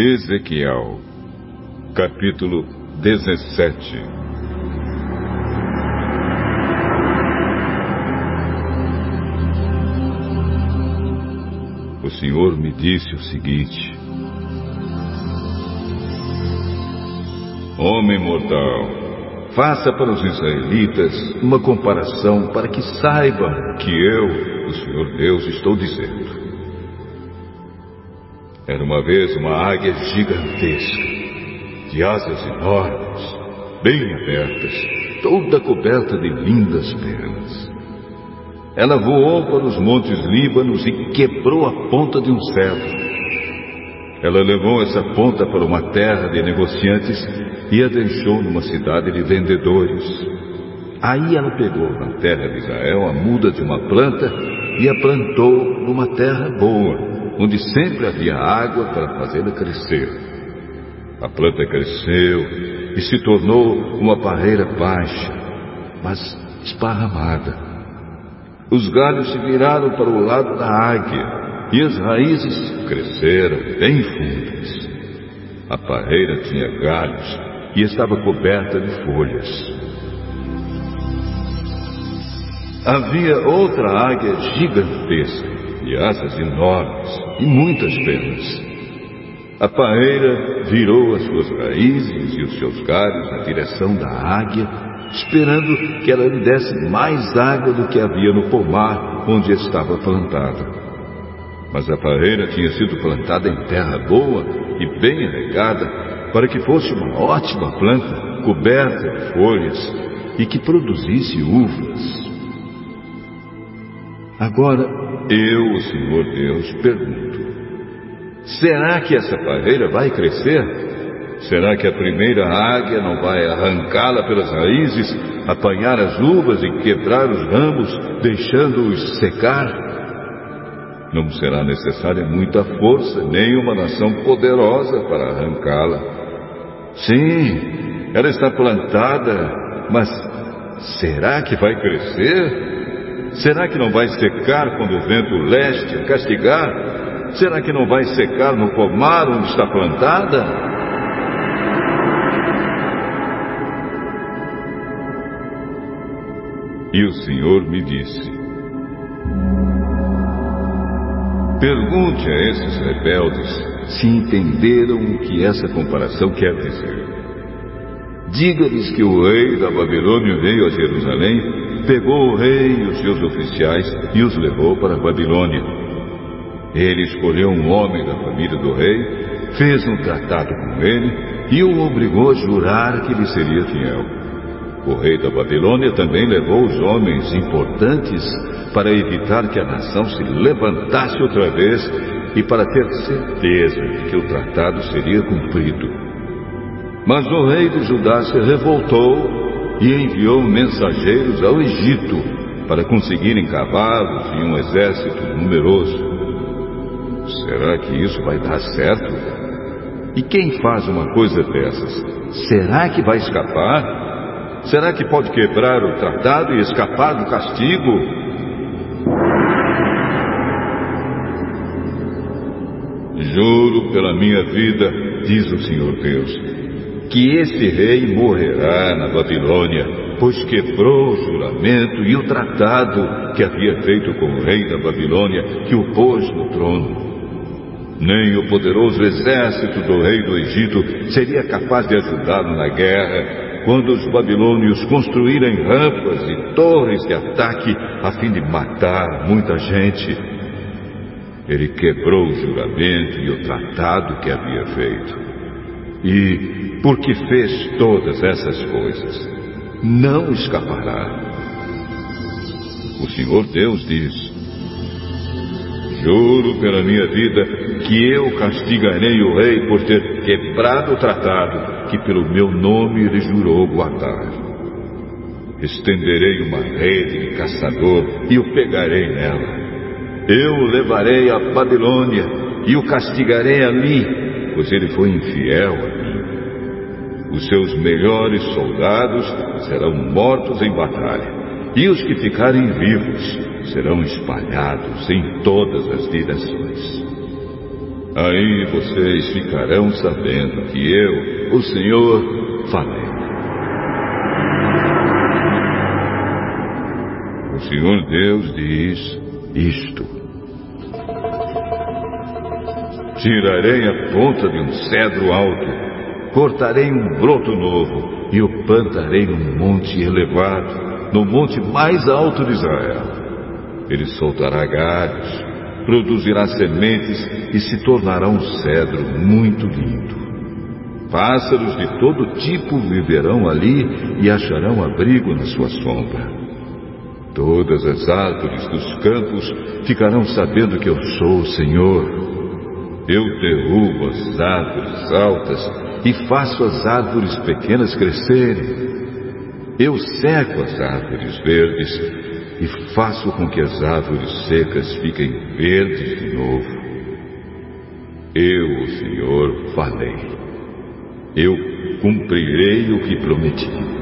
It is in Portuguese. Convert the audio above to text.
Ezequiel, capítulo 17 O Senhor me disse o seguinte: Homem mortal, faça para os israelitas uma comparação para que saibam que eu, o Senhor Deus, estou dizendo. Era uma vez uma águia gigantesca, de asas enormes, bem abertas, toda coberta de lindas penas. Ela voou para os montes Líbanos e quebrou a ponta de um cedro. Ela levou essa ponta para uma terra de negociantes e a deixou numa cidade de vendedores. Aí ela pegou na terra de Israel a muda de uma planta e a plantou numa terra boa onde sempre havia água para fazê-la crescer. A planta cresceu e se tornou uma parreira baixa, mas esparramada. Os galhos se viraram para o lado da águia e as raízes cresceram bem fundas. A parreira tinha galhos e estava coberta de folhas. Havia outra águia gigantesca de asas enormes e muitas penas. A paeira virou as suas raízes e os seus galhos na direção da águia, esperando que ela lhe desse mais água do que havia no pomar onde estava plantada. Mas a paeira tinha sido plantada em terra boa e bem regada para que fosse uma ótima planta, coberta de folhas e que produzisse uvas. Agora eu, o Senhor Deus, pergunto: será que essa parreira vai crescer? Será que a primeira águia não vai arrancá-la pelas raízes, apanhar as uvas e quebrar os ramos, deixando-os secar? Não será necessária muita força, nem uma nação poderosa para arrancá-la. Sim, ela está plantada, mas será que vai crescer? Será que não vai secar quando o vento leste castigar? Será que não vai secar no pomar onde está plantada? E o Senhor me disse: Pergunte a esses rebeldes se entenderam o que essa comparação quer dizer. Diga-lhes que o rei da Babilônia veio a Jerusalém pegou o rei e os seus oficiais e os levou para a Babilônia. Ele escolheu um homem da família do rei, fez um tratado com ele e o obrigou a jurar que lhe seria fiel. O rei da Babilônia também levou os homens importantes para evitar que a nação se levantasse outra vez e para ter certeza de que o tratado seria cumprido. Mas o rei de Judá se revoltou e enviou mensageiros ao Egito para conseguirem cavalos e um exército numeroso. Será que isso vai dar certo? E quem faz uma coisa dessas, será que vai escapar? Será que pode quebrar o tratado e escapar do castigo? Juro pela minha vida, diz o Senhor Deus, que esse rei morrerá na Babilônia, pois quebrou o juramento e o tratado que havia feito com o rei da Babilônia, que o pôs no trono. Nem o poderoso exército do rei do Egito seria capaz de ajudá-lo na guerra, quando os babilônios construírem rampas e torres de ataque a fim de matar muita gente. Ele quebrou o juramento e o tratado que havia feito. E porque fez todas essas coisas, não escapará. O Senhor Deus diz: Juro pela minha vida que eu castigarei o rei por ter quebrado o tratado que pelo meu nome ele jurou guardar. Estenderei uma rede de caçador e o pegarei nela. Eu o levarei à Babilônia e o castigarei ali, pois ele foi infiel a mim. Os seus melhores soldados serão mortos em batalha, e os que ficarem vivos serão espalhados em todas as direções. Aí vocês ficarão sabendo que eu, o Senhor, falei. O Senhor Deus diz isto. Tirarei a ponta de um cedro alto, cortarei um broto novo e o plantarei num monte elevado, no monte mais alto de Israel. Ele soltará galhos, produzirá sementes e se tornará um cedro muito lindo. Pássaros de todo tipo viverão ali e acharão abrigo na sua sombra. Todas as árvores dos campos ficarão sabendo que eu sou o Senhor. Eu derrubo as árvores altas e faço as árvores pequenas crescerem. Eu seco as árvores verdes e faço com que as árvores secas fiquem verdes de novo. Eu, o Senhor, falei. Eu cumprirei o que prometi.